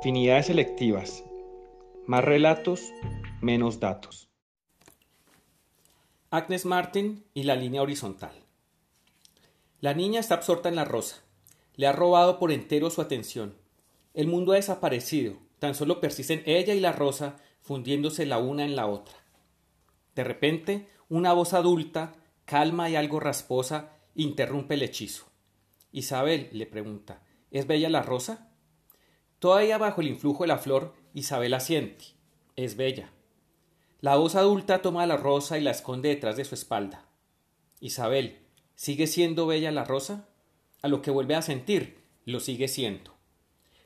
Afinidades selectivas. Más relatos, menos datos. Agnes Martin y la línea horizontal. La niña está absorta en la rosa. Le ha robado por entero su atención. El mundo ha desaparecido. Tan solo persisten ella y la rosa fundiéndose la una en la otra. De repente, una voz adulta, calma y algo rasposa, interrumpe el hechizo. Isabel le pregunta ¿Es bella la rosa? Todavía bajo el influjo de la flor, Isabel asiente. Es bella. La voz adulta toma la rosa y la esconde detrás de su espalda. Isabel, ¿sigue siendo bella la rosa? A lo que vuelve a sentir, lo sigue siendo.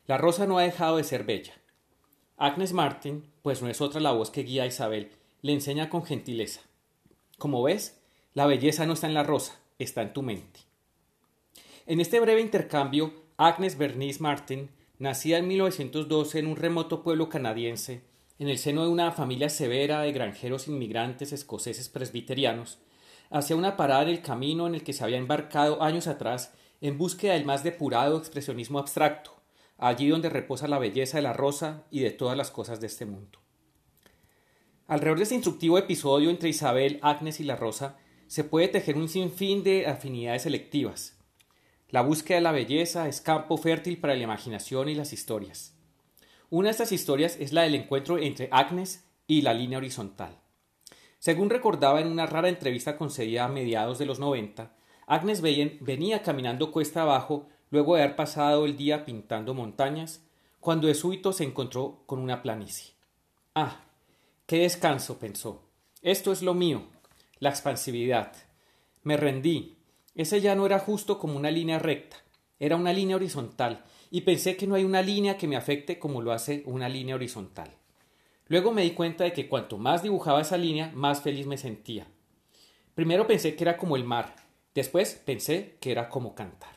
La rosa no ha dejado de ser bella. Agnes Martin, pues no es otra la voz que guía a Isabel, le enseña con gentileza. Como ves, la belleza no está en la rosa, está en tu mente. En este breve intercambio, Agnes Bernice Martin, nacida en 1912 en un remoto pueblo canadiense, en el seno de una familia severa de granjeros inmigrantes escoceses presbiterianos, hacía una parada en el camino en el que se había embarcado años atrás en búsqueda del más depurado expresionismo abstracto, allí donde reposa la belleza de la rosa y de todas las cosas de este mundo. Alrededor de este instructivo episodio entre Isabel, Agnes y la rosa se puede tejer un sinfín de afinidades selectivas. La búsqueda de la belleza es campo fértil para la imaginación y las historias. Una de estas historias es la del encuentro entre Agnes y la línea horizontal. Según recordaba en una rara entrevista concedida a mediados de los 90, Agnes venía caminando cuesta abajo luego de haber pasado el día pintando montañas, cuando de súbito se encontró con una planicie. Ah, qué descanso, pensó. Esto es lo mío, la expansividad. Me rendí. Ese ya no era justo como una línea recta, era una línea horizontal, y pensé que no hay una línea que me afecte como lo hace una línea horizontal. Luego me di cuenta de que cuanto más dibujaba esa línea, más feliz me sentía. Primero pensé que era como el mar, después pensé que era como cantar.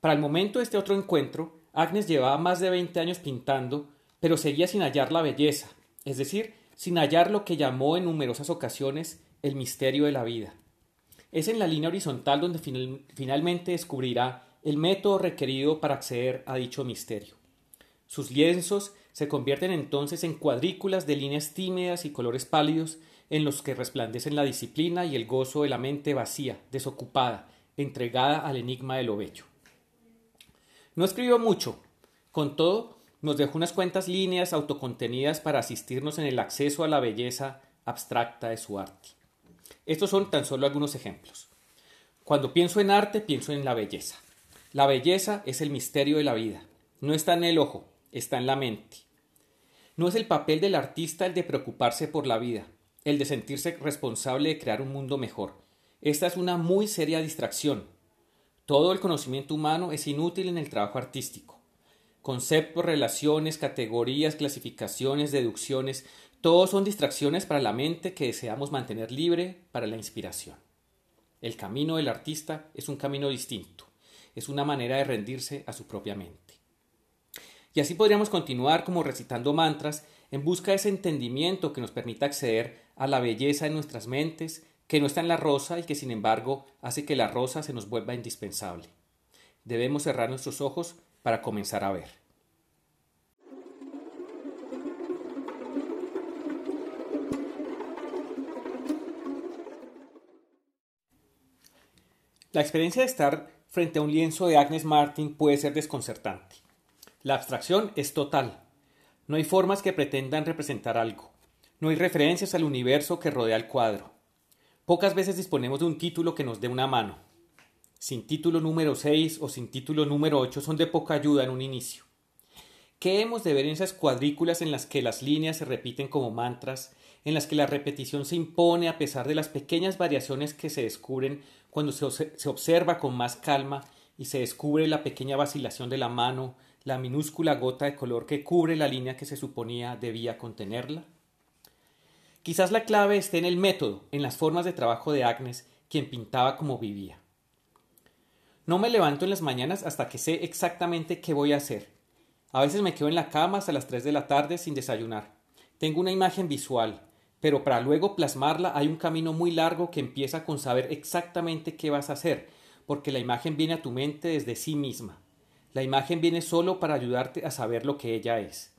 Para el momento de este otro encuentro, Agnes llevaba más de 20 años pintando, pero seguía sin hallar la belleza, es decir, sin hallar lo que llamó en numerosas ocasiones el misterio de la vida. Es en la línea horizontal donde finalmente descubrirá el método requerido para acceder a dicho misterio. Sus lienzos se convierten entonces en cuadrículas de líneas tímidas y colores pálidos en los que resplandecen la disciplina y el gozo de la mente vacía, desocupada, entregada al enigma de lo bello. No escribió mucho, con todo, nos dejó unas cuantas líneas autocontenidas para asistirnos en el acceso a la belleza abstracta de su arte. Estos son tan solo algunos ejemplos. Cuando pienso en arte, pienso en la belleza. La belleza es el misterio de la vida. No está en el ojo, está en la mente. No es el papel del artista el de preocuparse por la vida, el de sentirse responsable de crear un mundo mejor. Esta es una muy seria distracción, todo el conocimiento humano es inútil en el trabajo artístico. Conceptos, relaciones, categorías, clasificaciones, deducciones, todos son distracciones para la mente que deseamos mantener libre para la inspiración. El camino del artista es un camino distinto, es una manera de rendirse a su propia mente. Y así podríamos continuar como recitando mantras en busca de ese entendimiento que nos permita acceder a la belleza de nuestras mentes que no está en la rosa y que sin embargo hace que la rosa se nos vuelva indispensable. Debemos cerrar nuestros ojos para comenzar a ver. La experiencia de estar frente a un lienzo de Agnes Martin puede ser desconcertante. La abstracción es total. No hay formas que pretendan representar algo. No hay referencias al universo que rodea el cuadro. Pocas veces disponemos de un título que nos dé una mano. Sin título número 6 o sin título número 8 son de poca ayuda en un inicio. ¿Qué hemos de ver en esas cuadrículas en las que las líneas se repiten como mantras, en las que la repetición se impone a pesar de las pequeñas variaciones que se descubren cuando se, se observa con más calma y se descubre la pequeña vacilación de la mano, la minúscula gota de color que cubre la línea que se suponía debía contenerla? Quizás la clave esté en el método, en las formas de trabajo de Agnes, quien pintaba como vivía. No me levanto en las mañanas hasta que sé exactamente qué voy a hacer. A veces me quedo en la cama hasta las 3 de la tarde sin desayunar. Tengo una imagen visual, pero para luego plasmarla hay un camino muy largo que empieza con saber exactamente qué vas a hacer, porque la imagen viene a tu mente desde sí misma. La imagen viene solo para ayudarte a saber lo que ella es.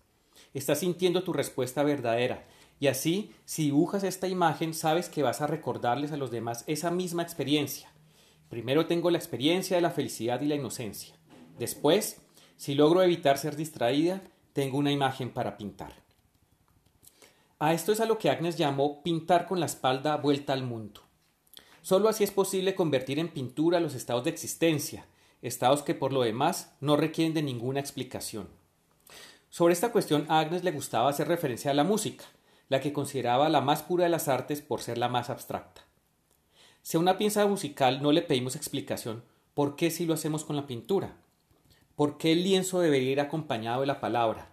Estás sintiendo tu respuesta verdadera y así, si dibujas esta imagen, sabes que vas a recordarles a los demás esa misma experiencia. Primero tengo la experiencia de la felicidad y la inocencia. Después, si logro evitar ser distraída, tengo una imagen para pintar. A esto es a lo que Agnes llamó pintar con la espalda vuelta al mundo. Solo así es posible convertir en pintura los estados de existencia, estados que por lo demás no requieren de ninguna explicación. Sobre esta cuestión Agnes le gustaba hacer referencia a la música, la que consideraba la más pura de las artes por ser la más abstracta. Si a una pieza musical no le pedimos explicación, ¿por qué si lo hacemos con la pintura? ¿Por qué el lienzo debería ir acompañado de la palabra?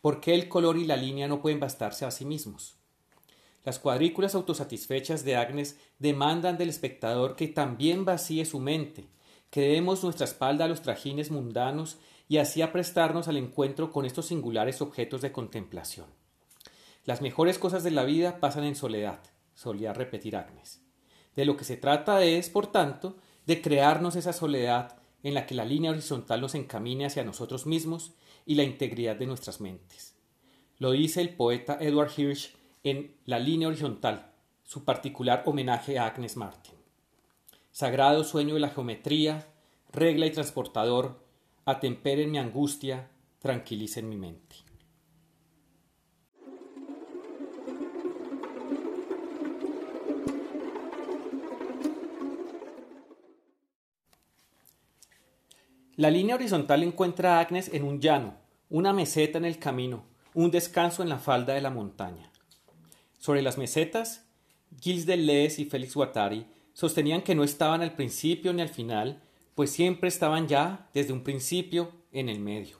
¿Por qué el color y la línea no pueden bastarse a sí mismos? Las cuadrículas autosatisfechas de Agnes demandan del espectador que también vacíe su mente, que demos nuestra espalda a los trajines mundanos y así aprestarnos al encuentro con estos singulares objetos de contemplación. Las mejores cosas de la vida pasan en soledad, solía repetir Agnes. De lo que se trata es, por tanto, de crearnos esa soledad en la que la línea horizontal nos encamine hacia nosotros mismos y la integridad de nuestras mentes. Lo dice el poeta Edward Hirsch en La línea horizontal, su particular homenaje a Agnes Martin. Sagrado sueño de la geometría, regla y transportador, atemperen mi angustia, tranquilicen mi mente. La línea horizontal encuentra a Agnes en un llano, una meseta en el camino, un descanso en la falda de la montaña. Sobre las mesetas, Gilles Deleuze y Félix Guattari sostenían que no estaban al principio ni al final, pues siempre estaban ya desde un principio en el medio.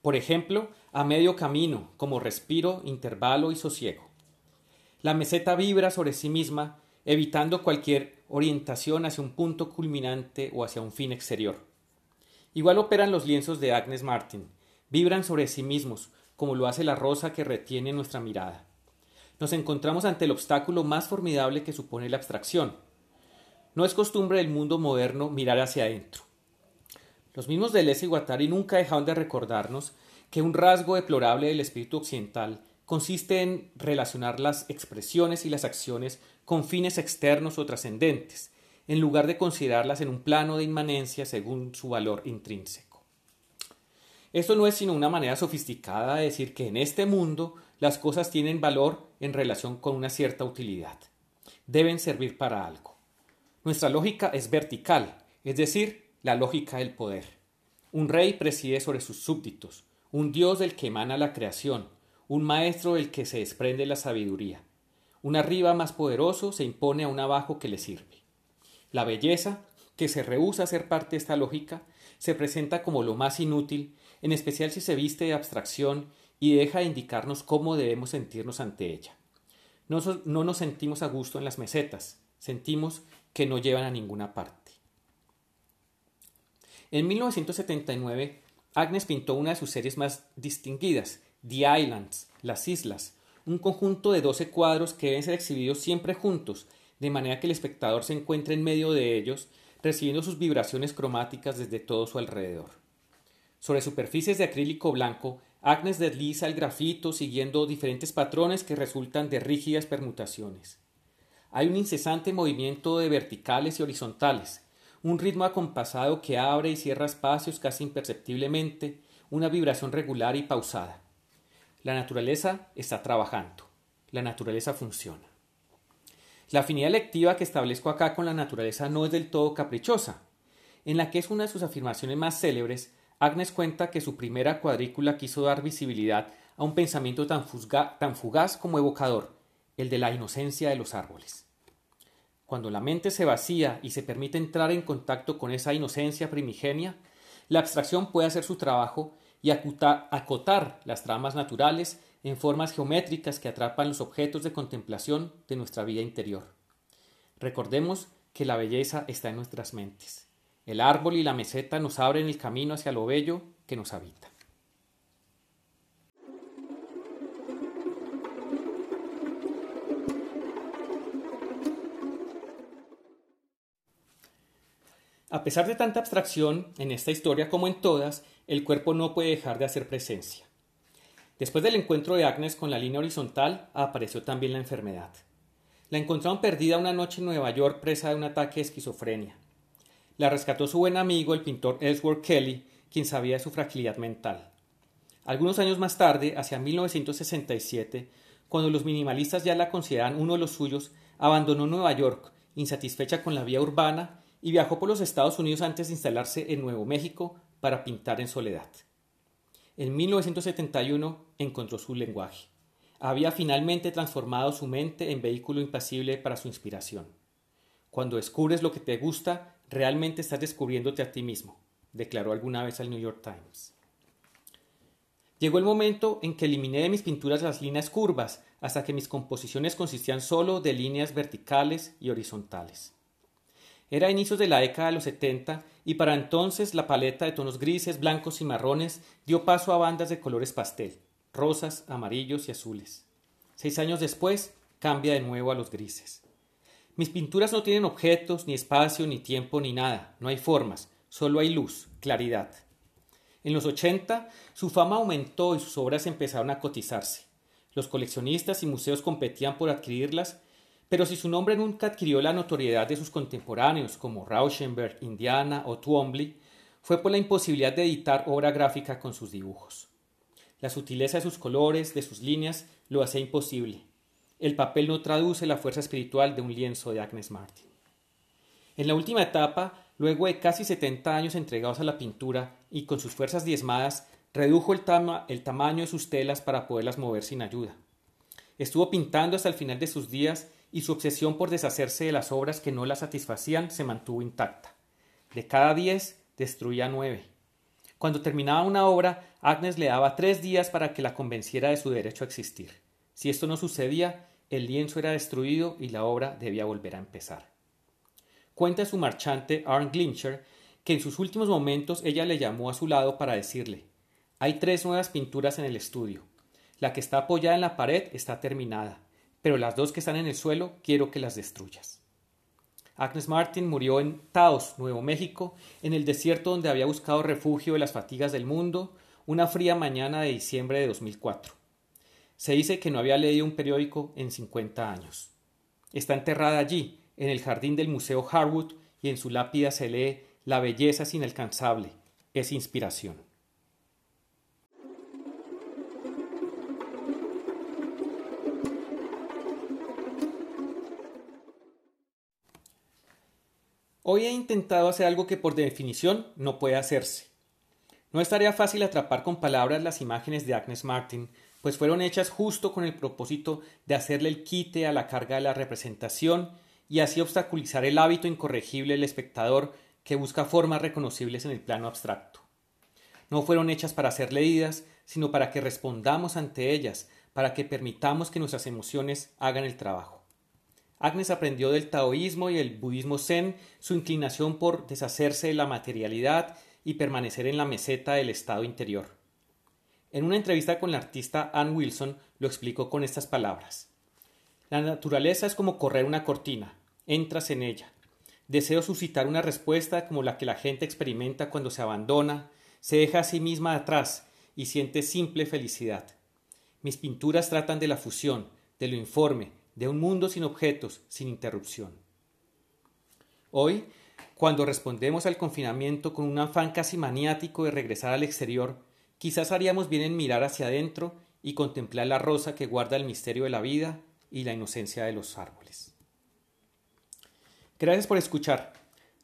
Por ejemplo, a medio camino, como respiro, intervalo y sosiego. La meseta vibra sobre sí misma, evitando cualquier orientación hacia un punto culminante o hacia un fin exterior. Igual operan los lienzos de Agnes Martin, vibran sobre sí mismos, como lo hace la rosa que retiene nuestra mirada. Nos encontramos ante el obstáculo más formidable que supone la abstracción. No es costumbre del mundo moderno mirar hacia adentro. Los mismos Deleuze y Guattari nunca dejaron de recordarnos que un rasgo deplorable del espíritu occidental consiste en relacionar las expresiones y las acciones con fines externos o trascendentes, en lugar de considerarlas en un plano de inmanencia según su valor intrínseco. Esto no es sino una manera sofisticada de decir que en este mundo las cosas tienen valor en relación con una cierta utilidad. Deben servir para algo. Nuestra lógica es vertical, es decir, la lógica del poder. Un rey preside sobre sus súbditos, un dios del que emana la creación, un maestro del que se desprende la sabiduría. Un arriba más poderoso se impone a un abajo que le sirve. La belleza, que se rehúsa a ser parte de esta lógica, se presenta como lo más inútil, en especial si se viste de abstracción y deja de indicarnos cómo debemos sentirnos ante ella. No, no nos sentimos a gusto en las mesetas, sentimos que no llevan a ninguna parte. En 1979, Agnes pintó una de sus series más distinguidas, The Islands, Las Islas, un conjunto de 12 cuadros que deben ser exhibidos siempre juntos de manera que el espectador se encuentre en medio de ellos, recibiendo sus vibraciones cromáticas desde todo su alrededor. Sobre superficies de acrílico blanco, Agnes desliza el grafito siguiendo diferentes patrones que resultan de rígidas permutaciones. Hay un incesante movimiento de verticales y horizontales, un ritmo acompasado que abre y cierra espacios casi imperceptiblemente, una vibración regular y pausada. La naturaleza está trabajando, la naturaleza funciona. La afinidad electiva que establezco acá con la naturaleza no es del todo caprichosa. En la que es una de sus afirmaciones más célebres, Agnes cuenta que su primera cuadrícula quiso dar visibilidad a un pensamiento tan, tan fugaz como evocador, el de la inocencia de los árboles. Cuando la mente se vacía y se permite entrar en contacto con esa inocencia primigenia, la abstracción puede hacer su trabajo y acotar las tramas naturales en formas geométricas que atrapan los objetos de contemplación de nuestra vida interior. Recordemos que la belleza está en nuestras mentes. El árbol y la meseta nos abren el camino hacia lo bello que nos habita. A pesar de tanta abstracción, en esta historia como en todas, el cuerpo no puede dejar de hacer presencia. Después del encuentro de Agnes con la línea horizontal, apareció también la enfermedad. La encontraron perdida una noche en Nueva York presa de un ataque de esquizofrenia. La rescató su buen amigo, el pintor Ellsworth Kelly, quien sabía de su fragilidad mental. Algunos años más tarde, hacia 1967, cuando los minimalistas ya la consideraban uno de los suyos, abandonó Nueva York, insatisfecha con la vía urbana, y viajó por los Estados Unidos antes de instalarse en Nuevo México para pintar en soledad. En 1971 encontró su lenguaje. Había finalmente transformado su mente en vehículo impasible para su inspiración. Cuando descubres lo que te gusta, realmente estás descubriéndote a ti mismo, declaró alguna vez al New York Times. Llegó el momento en que eliminé de mis pinturas las líneas curvas, hasta que mis composiciones consistían solo de líneas verticales y horizontales. Era inicios de la década de los 70 y para entonces la paleta de tonos grises, blancos y marrones dio paso a bandas de colores pastel, rosas, amarillos y azules. Seis años después cambia de nuevo a los grises. Mis pinturas no tienen objetos, ni espacio, ni tiempo, ni nada, no hay formas, solo hay luz, claridad. En los 80 su fama aumentó y sus obras empezaron a cotizarse. Los coleccionistas y museos competían por adquirirlas pero si su nombre nunca adquirió la notoriedad de sus contemporáneos como Rauschenberg, Indiana o Twombly, fue por la imposibilidad de editar obra gráfica con sus dibujos. La sutileza de sus colores, de sus líneas, lo hacía imposible. El papel no traduce la fuerza espiritual de un lienzo de Agnes Martin. En la última etapa, luego de casi 70 años entregados a la pintura y con sus fuerzas diezmadas, redujo el, el tamaño de sus telas para poderlas mover sin ayuda. Estuvo pintando hasta el final de sus días y su obsesión por deshacerse de las obras que no la satisfacían se mantuvo intacta. De cada diez, destruía nueve. Cuando terminaba una obra, Agnes le daba tres días para que la convenciera de su derecho a existir. Si esto no sucedía, el lienzo era destruido y la obra debía volver a empezar. Cuenta su marchante Arne Glincher que en sus últimos momentos ella le llamó a su lado para decirle Hay tres nuevas pinturas en el estudio. La que está apoyada en la pared está terminada pero las dos que están en el suelo quiero que las destruyas. Agnes Martin murió en Taos, Nuevo México, en el desierto donde había buscado refugio de las fatigas del mundo, una fría mañana de diciembre de 2004. Se dice que no había leído un periódico en 50 años. Está enterrada allí, en el jardín del Museo Harwood, y en su lápida se lee La belleza es inalcanzable, es inspiración. Hoy he intentado hacer algo que por definición no puede hacerse. No es tarea fácil atrapar con palabras las imágenes de Agnes Martin, pues fueron hechas justo con el propósito de hacerle el quite a la carga de la representación y así obstaculizar el hábito incorregible del espectador que busca formas reconocibles en el plano abstracto. No fueron hechas para ser leídas, sino para que respondamos ante ellas, para que permitamos que nuestras emociones hagan el trabajo. Agnes aprendió del taoísmo y el budismo zen su inclinación por deshacerse de la materialidad y permanecer en la meseta del estado interior. En una entrevista con la artista Ann Wilson lo explicó con estas palabras. La naturaleza es como correr una cortina, entras en ella. Deseo suscitar una respuesta como la que la gente experimenta cuando se abandona, se deja a sí misma atrás y siente simple felicidad. Mis pinturas tratan de la fusión, de lo informe, de un mundo sin objetos, sin interrupción. Hoy, cuando respondemos al confinamiento con un afán casi maniático de regresar al exterior, quizás haríamos bien en mirar hacia adentro y contemplar la rosa que guarda el misterio de la vida y la inocencia de los árboles. Gracias por escuchar.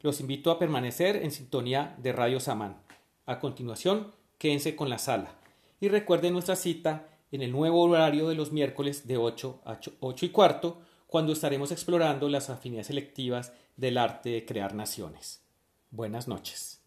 Los invito a permanecer en sintonía de Radio Samán. A continuación, quédense con la sala y recuerden nuestra cita en el nuevo horario de los miércoles de 8 a 8 y cuarto, cuando estaremos explorando las afinidades selectivas del arte de crear naciones. Buenas noches.